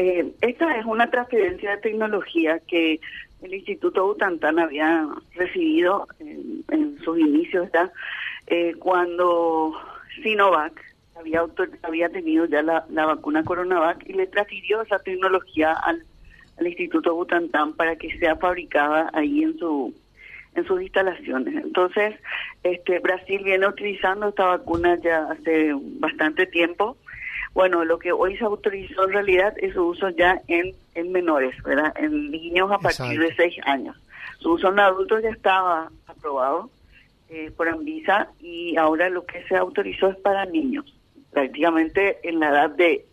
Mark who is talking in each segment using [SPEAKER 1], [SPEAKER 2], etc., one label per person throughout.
[SPEAKER 1] eh, esta es una transferencia de tecnología que el Instituto Butantan había recibido en, sus inicios, eh, cuando Sinovac había, había tenido ya la, vacuna Coronavac y le transfirió esa tecnología al, Instituto Butantan para que sea fabricada ahí en su en sus instalaciones. Entonces, este Brasil viene utilizando esta vacuna ya hace bastante tiempo. Bueno, lo que hoy se autorizó en realidad es su uso ya en, en menores, ¿verdad? En niños a partir de 6 años. Su uso en adultos ya estaba aprobado eh, por Anvisa y ahora lo que se autorizó es para niños, prácticamente en la edad de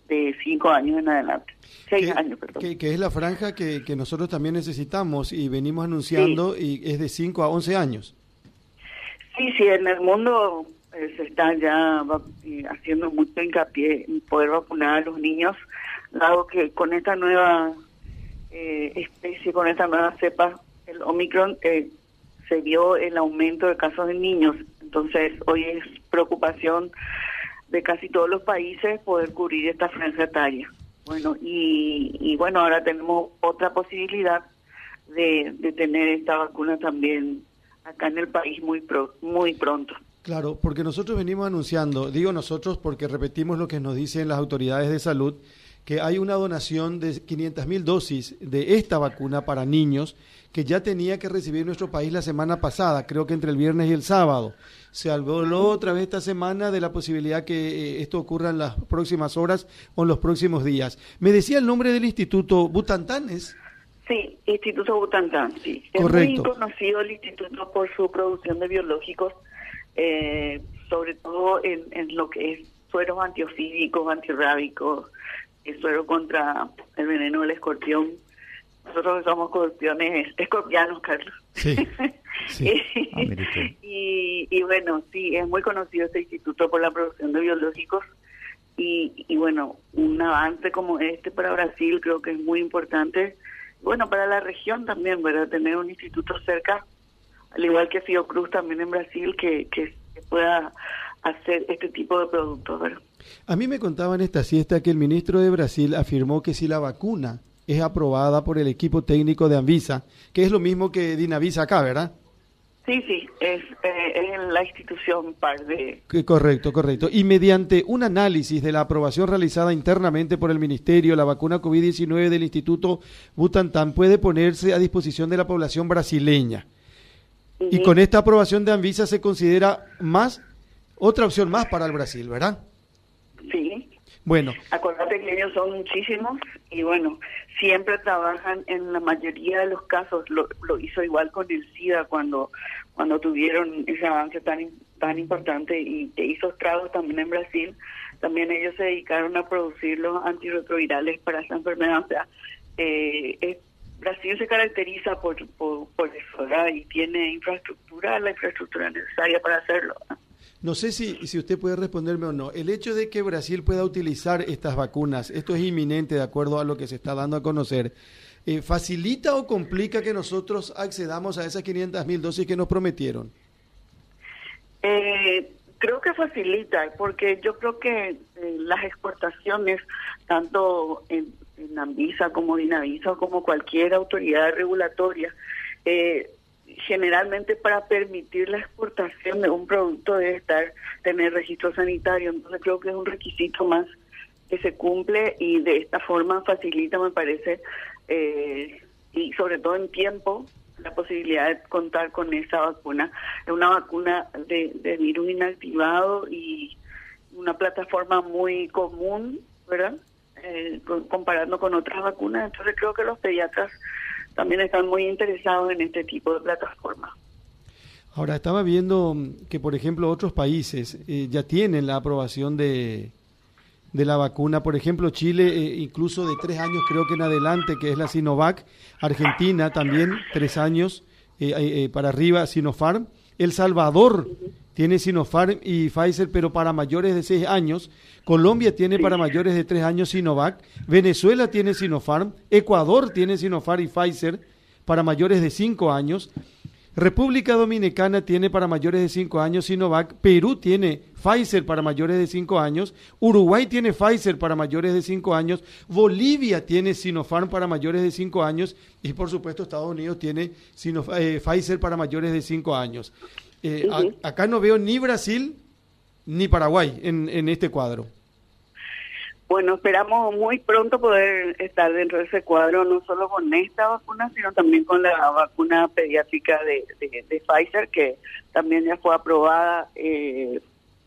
[SPEAKER 1] 5 años en adelante. 6 años, perdón.
[SPEAKER 2] Que, es la franja que, que, nosotros también necesitamos y venimos anunciando y es de 5 a 11 años.
[SPEAKER 1] Sí, sí, en el mundo eh, se está ya eh, haciendo mucho hincapié en poder vacunar a los niños, dado que con esta nueva eh, especie, con esta nueva cepa, el Omicron, se vio el aumento de casos de niños. Entonces, hoy es preocupación de casi todos los países poder cubrir esta franja etaria. Bueno, y, bueno, ahora tenemos otra posibilidad de, de tener esta vacuna también acá en el país muy, muy pronto.
[SPEAKER 2] Claro, porque nosotros venimos anunciando, digo nosotros porque repetimos lo que nos dicen las autoridades de salud, que hay una donación de 500 mil dosis de esta vacuna para niños que ya tenía que recibir nuestro país la semana pasada, creo que entre el viernes y el sábado. Se habló otra vez esta semana de la posibilidad que eh, esto ocurra en las próximas horas o en los próximos días. Me decía el nombre del instituto Butantan, ¿es?
[SPEAKER 1] Sí, Instituto Butantan, sí. Es muy conocido el instituto por su producción de biológicos, eh, sobre todo en, en lo que es sueros antiofídicos, antirrábicos, suero contra el veneno del escorpión. Nosotros somos escorpiones, escorpianos, Carlos. Sí, y, y, bueno, sí, es muy conocido este instituto por la producción de biológicos. Y, y bueno, un avance como este para Brasil creo que es muy importante. Bueno, para la región también, ¿verdad? Tener un instituto cerca, al igual que Fiocruz también en Brasil, que, que pueda hacer este tipo de productos. ¿verdad?
[SPEAKER 2] A mí me contaban esta siesta que el ministro de Brasil afirmó que si la vacuna es aprobada por el equipo técnico de Anvisa, que es lo mismo que Dinavisa acá, ¿verdad?
[SPEAKER 1] Sí, sí, es, eh, la institución par de...
[SPEAKER 2] Correcto, correcto. Y mediante un análisis de la aprobación realizada internamente por el Ministerio, la vacuna COVID-19 del Instituto Butantan puede ponerse a disposición de la población brasileña. Y con esta aprobación de Anvisa se considera más otra opción más para el Brasil, ¿verdad?
[SPEAKER 1] Sí.
[SPEAKER 2] Bueno.
[SPEAKER 1] Acuérdate que ellos son muchísimos y bueno, siempre trabajan en la mayoría de los casos. Lo, hizo igual con el SIDA cuando cuando tuvieron ese avance tan tan importante y que hizo estragos también en Brasil. También ellos se dedicaron a producir los antirretrovirales para esa enfermedad. O sea, eh, Brasil se caracteriza por, por, Y tiene infraestructura, la infraestructura necesaria para hacerlo.
[SPEAKER 2] No sé si, si usted puede responderme o no. El hecho de que Brasil pueda utilizar estas vacunas, esto es inminente de acuerdo a lo que se está dando a conocer, eh, ¿facilita o complica que nosotros accedamos a esas 500 mil dosis que nos prometieron?
[SPEAKER 1] Eh, creo que facilita, porque yo creo que eh, las exportaciones, tanto en, en Anvisa como Dinavisa o como cualquier autoridad regulatoria, eh, generalmente para permitir la exportación de un producto debe estar tener registro sanitario, entonces creo que es un requisito más que se cumple y de esta forma facilita, me parece, eh, y sobre todo en tiempo, la posibilidad de contar con esa vacuna. Es una vacuna de, de virus inactivado y una plataforma muy común, ¿verdad? Eh, comparando con otras vacunas, entonces creo que los pediatras también están muy interesados en este tipo de plataformas.
[SPEAKER 2] Ahora, estaba viendo que, por ejemplo, otros países eh, ya tienen la aprobación de, de la vacuna. Por ejemplo, Chile, eh, incluso de tres años, creo que en adelante, que es la Sinovac. Argentina también, tres años eh, para arriba, Sinopharm. El Salvador tiene Sinopharm y Pfizer, pero para mayores de seis años. Colombia tiene para mayores de tres años Sinovac. Venezuela tiene Sinopharm. Ecuador tiene Sinopharm y Pfizer para mayores de cinco años. República Dominicana tiene para mayores de 5 años Sinovac, Perú tiene Pfizer para mayores de 5 años, Uruguay tiene Pfizer para mayores de 5 años, Bolivia tiene Sinopharm para mayores de 5 años y por supuesto Estados Unidos tiene eh, Pfizer para mayores de 5 años. Eh, acá no veo ni Brasil ni Paraguay en, en este cuadro.
[SPEAKER 1] Bueno, esperamos muy pronto poder estar dentro de ese cuadro, no solo con esta vacuna, sino también con la vacuna pediátrica de, de, Pfizer, que también ya fue aprobada eh,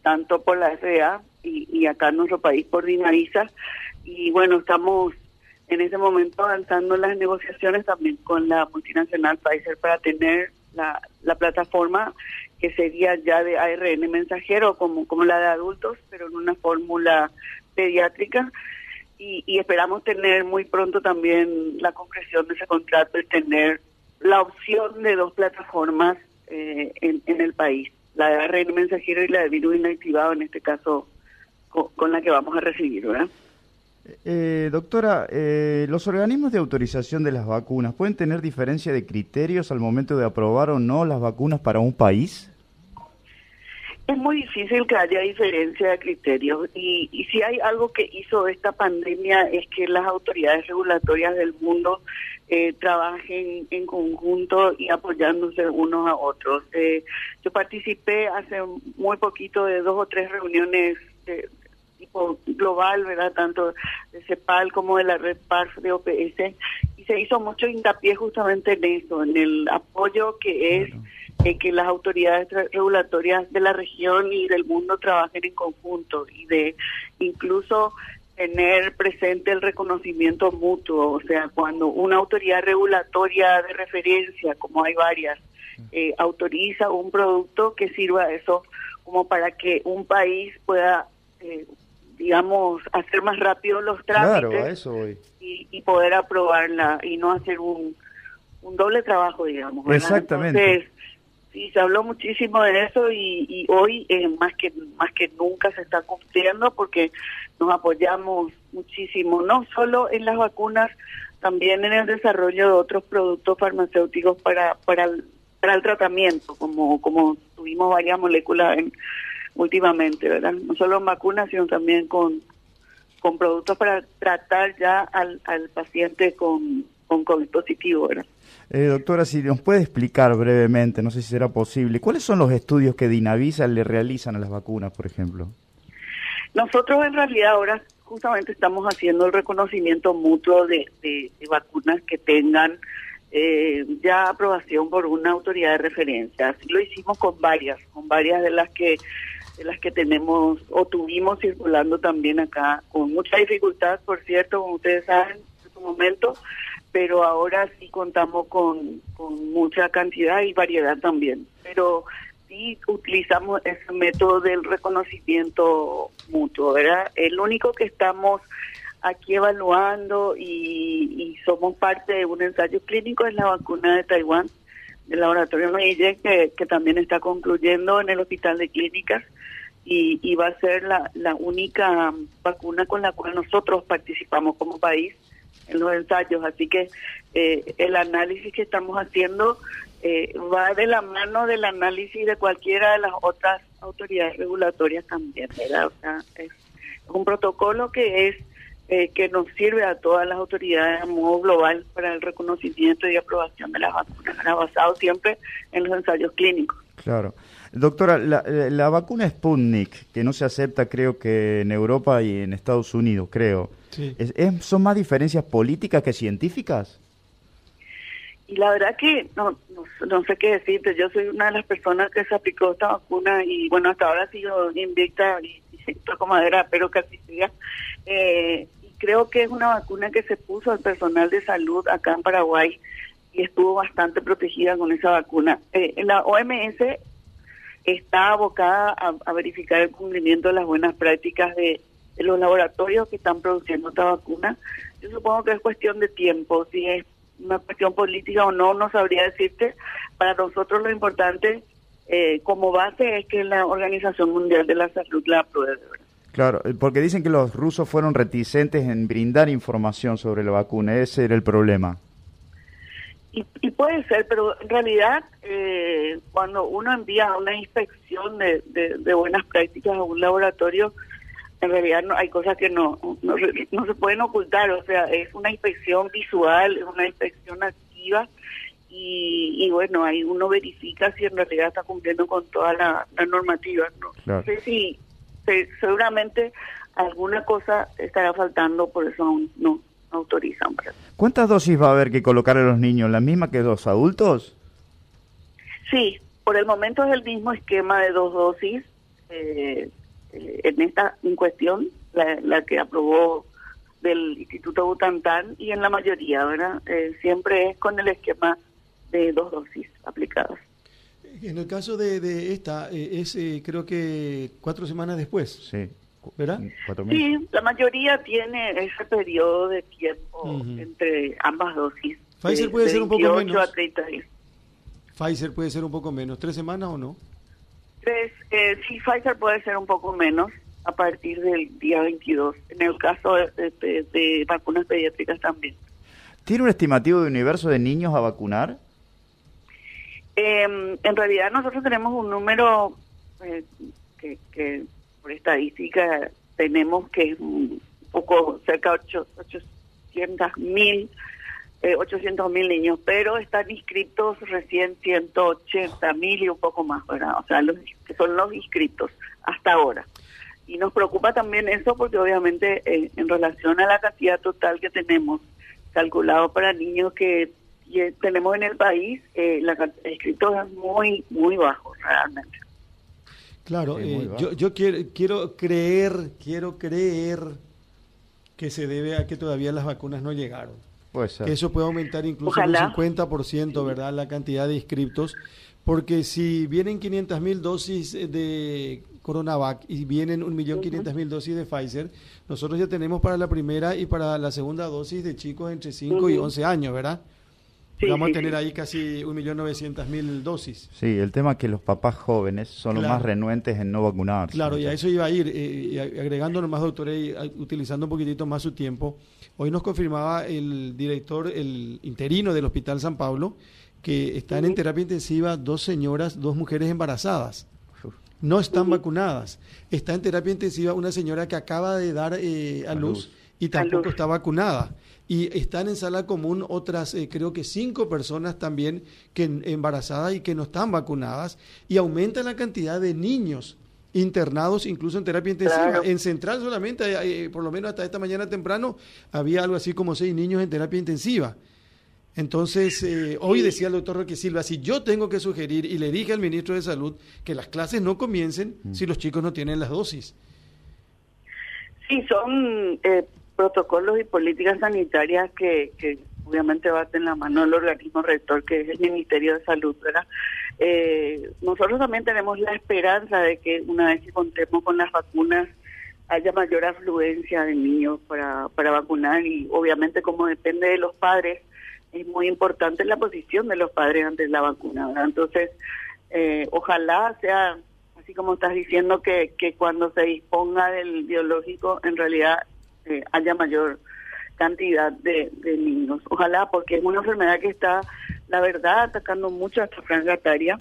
[SPEAKER 1] tanto por la FDA y, y, acá en nuestro país por Dinariza. Y bueno, estamos en ese momento avanzando las negociaciones también con la multinacional Pfizer para tener la, la plataforma que sería ya de ARN mensajero como, como la de adultos, pero en una fórmula pediátrica y, esperamos tener muy pronto también la concreción de ese contrato y tener la opción de dos plataformas eh, en, el país, la de ARN mensajero y la de virus inactivado, en este caso con, la que vamos a recibir, ¿verdad?
[SPEAKER 3] Eh, doctora, eh, ¿los organismos de autorización de las vacunas pueden tener diferencia de criterios al momento de aprobar o no las vacunas para un país?
[SPEAKER 1] Es muy difícil que haya diferencia de criterios y, y si hay algo que hizo esta pandemia es que las autoridades regulatorias del mundo eh, trabajen en conjunto y apoyándose unos a otros. Eh, yo participé hace muy poquito de dos o tres reuniones de tipo global, ¿verdad? Tanto de CEPAL como de la red PARF de OPS y se hizo mucho hincapié justamente en eso, en el apoyo que es que las autoridades regulatorias de la región y del mundo trabajen en conjunto y de incluso tener presente el reconocimiento mutuo, o sea, cuando una autoridad regulatoria de referencia, como hay varias, eh, autoriza un producto que sirva eso como para que un país pueda, eh, digamos, hacer más rápido los trámites Y, poder aprobarla y no hacer un, un doble trabajo, digamos.
[SPEAKER 3] Exactamente.
[SPEAKER 1] Sí, se habló muchísimo de eso y, hoy eh, más que más que nunca se está cumpliendo porque nos apoyamos muchísimo, no solo en las vacunas, también en el desarrollo de otros productos farmacéuticos para para el, para el tratamiento, como como tuvimos varias moléculas en, últimamente, ¿verdad? No solo en vacunas, sino también con con productos para tratar ya al, al paciente con, con COVID positivo, ¿verdad?
[SPEAKER 3] Eh, doctora, si nos puede explicar brevemente, no sé si será posible, ¿cuáles son los estudios que Dinavisa le realizan a las vacunas, por ejemplo?
[SPEAKER 1] Nosotros en realidad ahora justamente estamos haciendo el reconocimiento mutuo de, vacunas que tengan eh, ya aprobación por una autoridad de referencia. Así lo hicimos con varias, con varias de las que de las que tenemos o tuvimos circulando también acá, con mucha dificultad, por cierto, como ustedes saben, en su momento, pero ahora sí contamos con, mucha cantidad y variedad también. Pero sí utilizamos ese método del reconocimiento mutuo, ¿verdad? El único que estamos aquí evaluando y, somos parte de un ensayo clínico es la vacuna de Taiwán, del laboratorio Meiji, que, que también está concluyendo en el Hospital de Clínicas y, y va a ser la, la única vacuna con la cual nosotros participamos como país en los ensayos. Así que eh, el análisis que estamos haciendo eh, va de la mano del análisis de cualquiera de las otras autoridades regulatorias también, ¿verdad? O sea, es un protocolo que es eh, que nos sirve a todas las autoridades a modo global para el reconocimiento y aprobación de las vacunas, basado siempre en los ensayos clínicos.
[SPEAKER 3] Claro. Doctora, la, la vacuna Sputnik, que no se acepta creo que en Europa y en Estados Unidos, creo, ¿son más diferencias políticas que científicas?
[SPEAKER 1] Y la verdad que no, no, sé qué decirte, yo soy una de las personas que se aplicó esta vacuna y bueno, hasta ahora sigo invicta y, y toco madera, pero casi siga. Eh, y creo que es una vacuna que se puso al personal de salud acá en Paraguay y estuvo bastante protegida con esa vacuna. Eh, la OMS está abocada a, verificar el cumplimiento de las buenas prácticas de, los laboratorios que están produciendo esta vacuna. Yo supongo que es cuestión de tiempo, si es una cuestión política o no, no sabría decirte. Para nosotros lo importante eh, como base es que la Organización Mundial de la Salud la apruebe.
[SPEAKER 3] Claro, eh, porque dicen que los rusos fueron reticentes en brindar información sobre la vacuna, ese era el problema.
[SPEAKER 1] Y, puede ser, pero en realidad eh, cuando uno envía una inspección de, de, buenas prácticas a un laboratorio, en realidad no hay cosas que no, no, no, se pueden ocultar, o sea, es una inspección visual, es una inspección activa y, bueno, ahí uno verifica si en realidad está cumpliendo con toda la, normativa. No, sé si seguramente alguna cosa estará faltando, por eso aún no autorizan.
[SPEAKER 3] ¿Cuántas dosis va a haber que colocar a los niños? ¿La misma que los adultos?
[SPEAKER 1] Sí, por el momento es el mismo esquema de dos dosis. Eh, eh, en esta en cuestión, la, que aprobó del Instituto Butantán y en la mayoría, ¿verdad? Eh, siempre es con el esquema de dos dosis aplicadas.
[SPEAKER 2] En el caso de, esta, es creo que cuatro semanas después.
[SPEAKER 3] Sí.
[SPEAKER 2] ¿verdad?
[SPEAKER 1] Sí, la mayoría tiene ese periodo de tiempo entre ambas dosis.
[SPEAKER 2] Pfizer puede ser un poco menos. Pfizer puede ser un poco menos, ¿tres semanas o no?
[SPEAKER 1] Tres, eh, sí, Pfizer puede ser un poco menos a partir del día 22, en el caso de, vacunas pediátricas también.
[SPEAKER 3] ¿Tiene un estimativo de universo de niños a vacunar?
[SPEAKER 1] Em, en realidad nosotros tenemos un número eh, que, que por estadística tenemos que es un poco cerca de 800 mil 800 eh, mil niños, pero están inscritos recién 180 mil y un poco más, ¿verdad? O sea, los, que son los inscritos hasta ahora. Y nos preocupa también eso porque obviamente eh, en relación a la cantidad total que tenemos calculado para niños que tenemos en el país, eh, la cantidad de inscritos es muy, muy bajo realmente.
[SPEAKER 2] Claro, eh, yo, yo quiero, quiero creer, quiero creer que se debe a que todavía las vacunas no llegaron. Que eso puede aumentar incluso un 50%, ¿verdad? La cantidad de inscriptos. Porque si vienen 500 mil dosis de Coronavac y vienen 1.500.000 dosis de Pfizer, nosotros ya tenemos para la primera y para la segunda dosis de chicos entre 5 y 11 años, ¿verdad? Vamos a tener ahí casi 1.900.000 dosis.
[SPEAKER 3] Sí, el tema es que los papás jóvenes son los más renuentes en no vacunarse.
[SPEAKER 2] Claro, y a eso iba a ir, eh, agregando más, doctor, y utilizando un poquitito más su tiempo. Hoy nos confirmaba el director, el interino del Hospital San Pablo, que están en terapia intensiva dos señoras, dos mujeres embarazadas. No están vacunadas. Está en terapia intensiva una señora que acaba de dar eh, a, luz, y tampoco está vacunada y están en sala común otras, eh, creo que cinco personas también que embarazadas y que no están vacunadas, y aumenta la cantidad de niños internados incluso en terapia intensiva. En Central solamente, eh, por lo menos hasta esta mañana temprano, había algo así como seis niños en terapia intensiva. Entonces, eh, hoy decía el doctor Roque Silva, si yo tengo que sugerir, y le dije al ministro de Salud, que las clases no comiencen mm. si los chicos no tienen las dosis.
[SPEAKER 1] Sí, son protocolos y políticas sanitarias que, que obviamente baten la mano del organismo rector, que es el Ministerio de Salud. Eh, nosotros también tenemos la esperanza de que una vez que contemos con las vacunas haya mayor afluencia de niños para, para vacunar y obviamente como depende de los padres, es muy importante la posición de los padres ante la vacuna, ¿verdad? Entonces, eh, ojalá sea así como estás diciendo que, que cuando se disponga del biológico, en realidad haya mayor cantidad de, niños. Ojalá, porque es una enfermedad que está, la verdad, atacando mucho a esta franja etaria.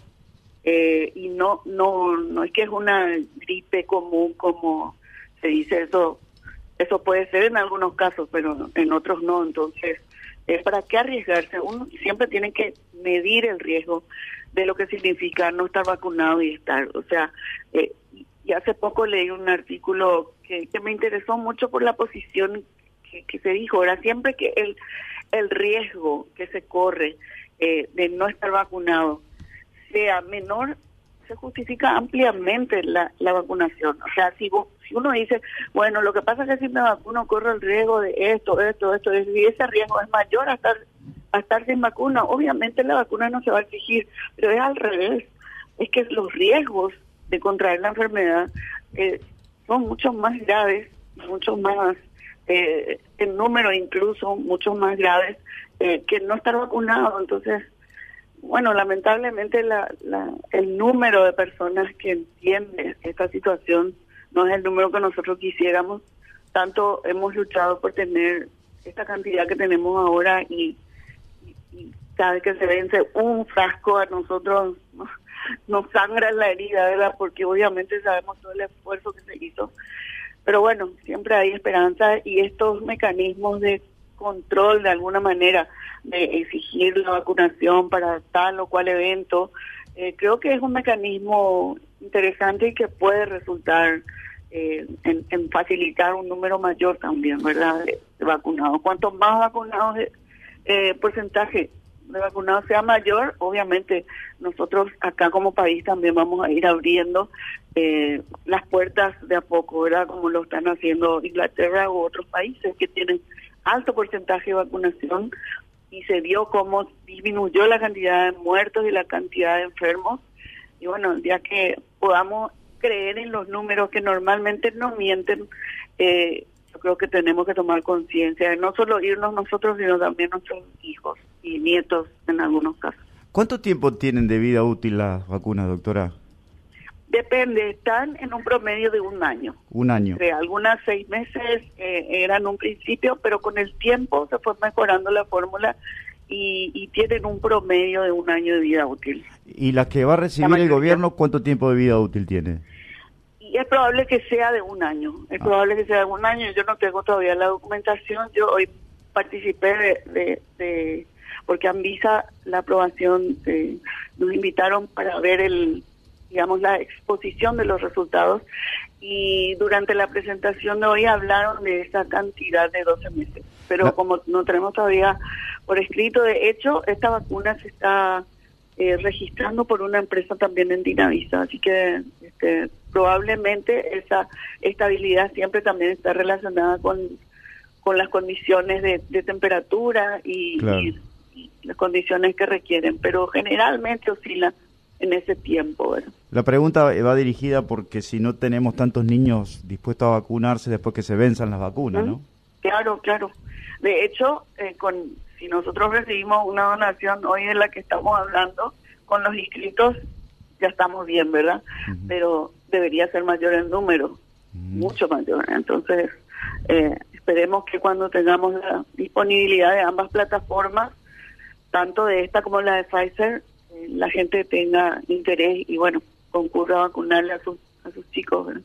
[SPEAKER 1] Eh, y no, no, no es que es una gripe común como se dice eso. Eso puede ser en algunos casos, pero en otros no. Entonces, es ¿para qué arriesgarse? Uno siempre tiene que medir el riesgo de lo que significa no estar vacunado y estar. O sea, eh, hace poco leí un artículo que, me interesó mucho por la posición que, se dijo. Ahora, siempre que el, el riesgo que se corre eh, de no estar vacunado sea menor, se justifica ampliamente la, la vacunación. O sea, si, si uno dice, bueno, lo que pasa es que si me vacuno corro el riesgo de esto, esto, esto, y ese riesgo es mayor a estar, a estar sin vacuna, obviamente la vacuna no se va a exigir, pero es al revés. Es que los riesgos de contraer la enfermedad eh, son mucho más graves, mucho más, eh, en número incluso, mucho más graves eh, que no estar vacunado. Entonces, bueno, lamentablemente la, la, el número de personas que entienden esta situación no es el número que nosotros quisiéramos. Tanto hemos luchado por tener esta cantidad que tenemos ahora y cada vez que se vence un frasco a nosotros nos sangra la herida, ¿verdad? Porque obviamente sabemos todo el esfuerzo que se hizo. Pero bueno, siempre hay esperanza y estos mecanismos de control de alguna manera, de exigir la vacunación para tal o cual evento, eh, creo que es un mecanismo interesante y que puede resultar eh, en, facilitar un número mayor también, ¿verdad?, de, vacunados. Cuanto más vacunados, eh, porcentaje de vacunados sea mayor, obviamente nosotros acá como país también vamos a ir abriendo eh, las puertas de a poco, ¿verdad? Como lo están haciendo Inglaterra u otros países que tienen alto porcentaje de vacunación y se vio cómo disminuyó la cantidad de muertos y la cantidad de enfermos. Y bueno, ya que podamos creer en los números que normalmente no mienten, eh, yo creo que tenemos que tomar conciencia de no solo irnos nosotros, sino también nuestros hijos y nietos en algunos casos.
[SPEAKER 3] ¿Cuánto tiempo tienen de vida útil las vacunas, doctora?
[SPEAKER 1] Depende, están en un promedio de un año.
[SPEAKER 3] Un año.
[SPEAKER 1] algunas seis meses eh, eran un principio, pero con el tiempo se fue mejorando la fórmula y, y, tienen un promedio de un año de vida útil.
[SPEAKER 3] ¿Y la que va a recibir el gobierno cuánto tiempo de vida útil tiene?
[SPEAKER 1] Y es probable que sea de un año, es ah. probable que sea de un año, yo no tengo todavía la documentación, yo hoy participé de, de, porque Anvisa la aprobación, eh, nos invitaron para ver el digamos la exposición de los resultados. Y durante la presentación de hoy hablaron de esa cantidad de 12 meses, pero como no tenemos todavía por escrito, de hecho esta vacuna se está eh, registrando por una empresa también en Dinavisa, así que este, probablemente esa estabilidad siempre también está relacionada con con las condiciones de, temperatura y, las condiciones que requieren, pero generalmente oscila en ese tiempo.
[SPEAKER 3] La pregunta va dirigida porque si no tenemos tantos niños dispuestos a vacunarse después que se venzan las vacunas, ¿no?
[SPEAKER 1] Claro, claro. De hecho, eh, con si nosotros recibimos una donación hoy de la que estamos hablando, con los inscritos ya estamos bien, ¿verdad? Pero debería ser mayor el número, mucho mayor. Entonces, eh, esperemos que cuando tengamos la disponibilidad de ambas plataformas, tanto de esta como la de Pfizer, eh, la gente tenga interés y bueno, concurra a vacunarle a sus, a sus chicos.